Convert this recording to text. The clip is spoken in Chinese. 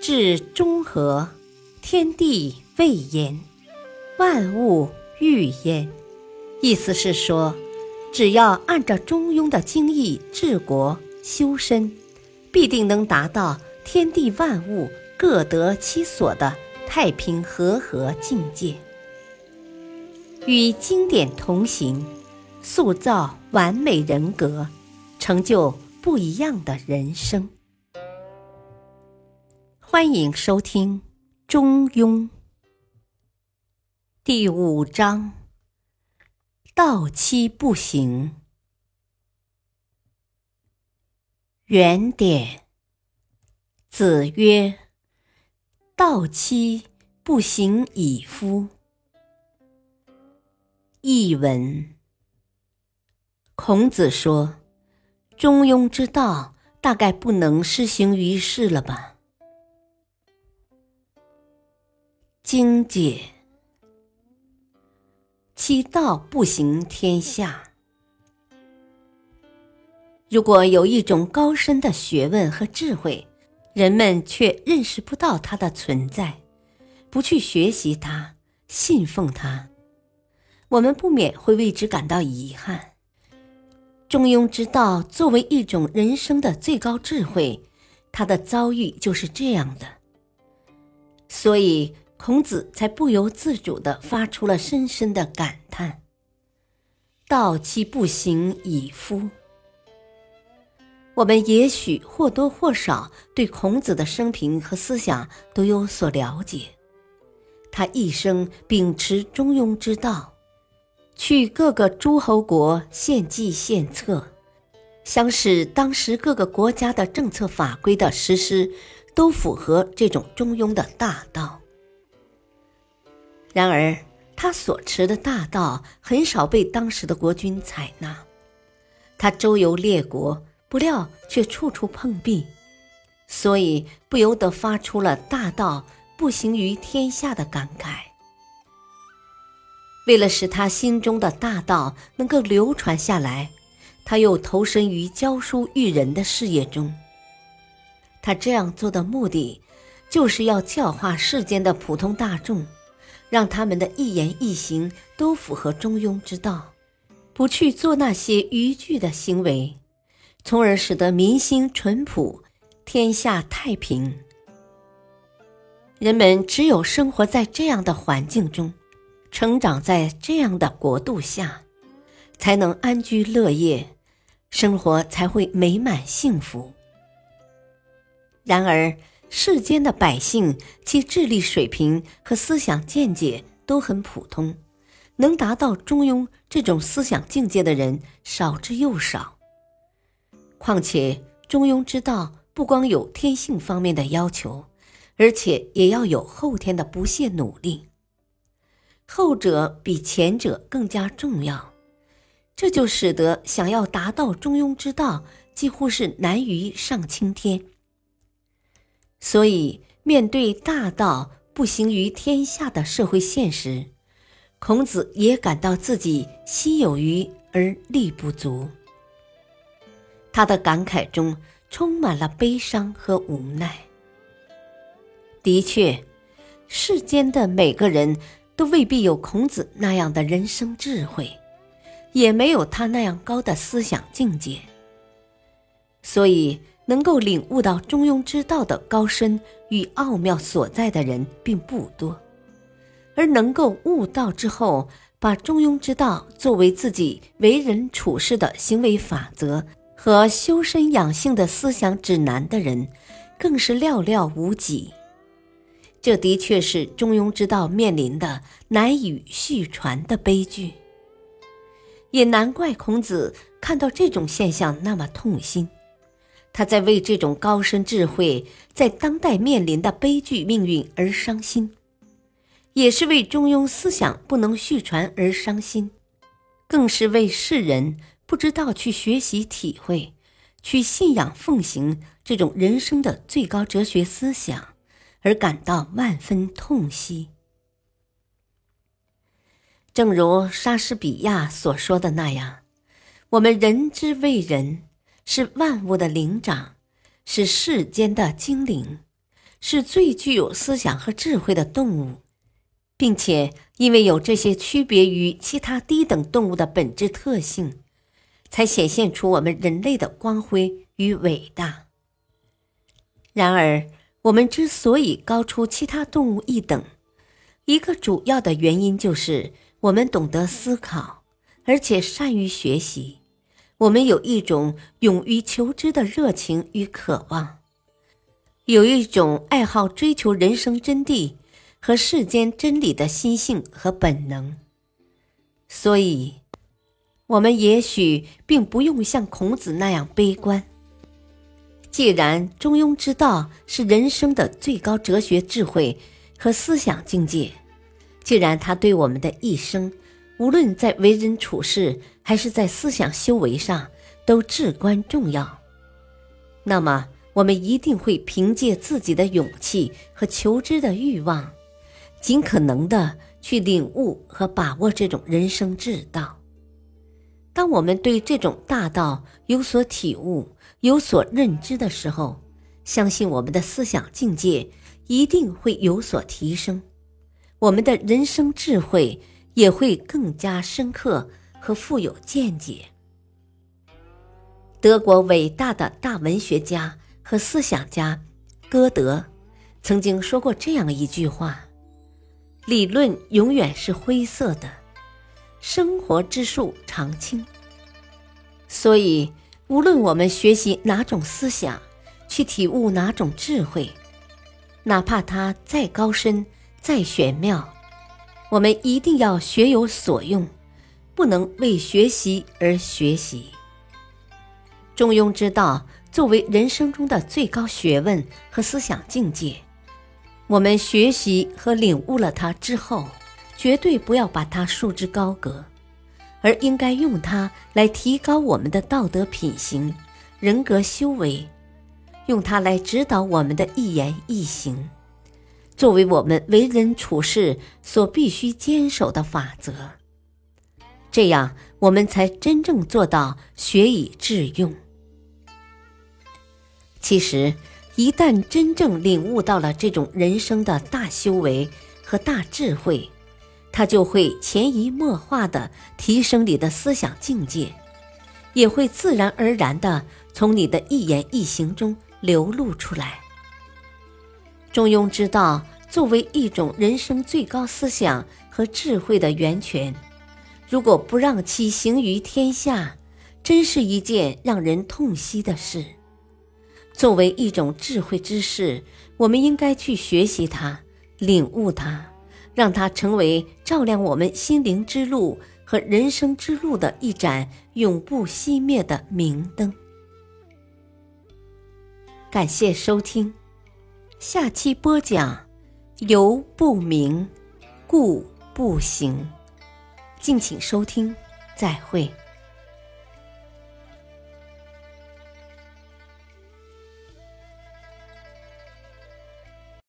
至中和，天地未焉，万物欲焉。意思是说，只要按照中庸的经义治国修身，必定能达到天地万物各得其所的太平和合境界。与经典同行，塑造完美人格，成就不一样的人生。欢迎收听《中庸》第五章：道期不行。原点。子曰：“道期不行矣夫。”译文：孔子说：“中庸之道，大概不能施行于世了吧？”经解，其道不行天下。如果有一种高深的学问和智慧，人们却认识不到它的存在，不去学习它、信奉它，我们不免会为之感到遗憾。中庸之道作为一种人生的最高智慧，它的遭遇就是这样的，所以。孔子才不由自主地发出了深深的感叹：“道其不行矣夫。”我们也许或多或少对孔子的生平和思想都有所了解。他一生秉持中庸之道，去各个诸侯国献计献策，想使当时各个国家的政策法规的实施都符合这种中庸的大道。然而，他所持的大道很少被当时的国君采纳。他周游列国，不料却处处碰壁，所以不由得发出了“大道不行于天下”的感慨。为了使他心中的大道能够流传下来，他又投身于教书育人的事业中。他这样做的目的，就是要教化世间的普通大众。让他们的一言一行都符合中庸之道，不去做那些逾矩的行为，从而使得民心淳朴，天下太平。人们只有生活在这样的环境中，成长在这样的国度下，才能安居乐业，生活才会美满幸福。然而，世间的百姓，其智力水平和思想见解都很普通，能达到中庸这种思想境界的人少之又少。况且，中庸之道不光有天性方面的要求，而且也要有后天的不懈努力。后者比前者更加重要，这就使得想要达到中庸之道，几乎是难于上青天。所以，面对大道不行于天下的社会现实，孔子也感到自己心有余而力不足。他的感慨中充满了悲伤和无奈。的确，世间的每个人都未必有孔子那样的人生智慧，也没有他那样高的思想境界。所以。能够领悟到中庸之道的高深与奥妙所在的人并不多，而能够悟道之后，把中庸之道作为自己为人处事的行为法则和修身养性的思想指南的人，更是寥寥无几。这的确是中庸之道面临的难以续传的悲剧，也难怪孔子看到这种现象那么痛心。他在为这种高深智慧在当代面临的悲剧命运而伤心，也是为中庸思想不能续传而伤心，更是为世人不知道去学习体会、去信仰奉行这种人生的最高哲学思想而感到万分痛惜。正如莎士比亚所说的那样：“我们人之为人。”是万物的灵长，是世间的精灵，是最具有思想和智慧的动物，并且因为有这些区别于其他低等动物的本质特性，才显现出我们人类的光辉与伟大。然而，我们之所以高出其他动物一等，一个主要的原因就是我们懂得思考，而且善于学习。我们有一种勇于求知的热情与渴望，有一种爱好追求人生真谛和世间真理的心性和本能。所以，我们也许并不用像孔子那样悲观。既然中庸之道是人生的最高哲学智慧和思想境界，既然它对我们的一生，无论在为人处事还是在思想修为上都至关重要。那么，我们一定会凭借自己的勇气和求知的欲望，尽可能的去领悟和把握这种人生之道。当我们对这种大道有所体悟、有所认知的时候，相信我们的思想境界一定会有所提升，我们的人生智慧。也会更加深刻和富有见解。德国伟大的大文学家和思想家歌德曾经说过这样一句话：“理论永远是灰色的，生活之树常青。”所以，无论我们学习哪种思想，去体悟哪种智慧，哪怕它再高深、再玄妙。我们一定要学有所用，不能为学习而学习。中庸之道作为人生中的最高学问和思想境界，我们学习和领悟了它之后，绝对不要把它束之高阁，而应该用它来提高我们的道德品行、人格修为，用它来指导我们的一言一行。作为我们为人处事所必须坚守的法则，这样我们才真正做到学以致用。其实，一旦真正领悟到了这种人生的大修为和大智慧，它就会潜移默化的提升你的思想境界，也会自然而然的从你的一言一行中流露出来。中庸之道作为一种人生最高思想和智慧的源泉，如果不让其行于天下，真是一件让人痛惜的事。作为一种智慧之士，我们应该去学习它、领悟它，让它成为照亮我们心灵之路和人生之路的一盏永不熄灭的明灯。感谢收听。下期播讲：由不明，故不行。敬请收听，再会。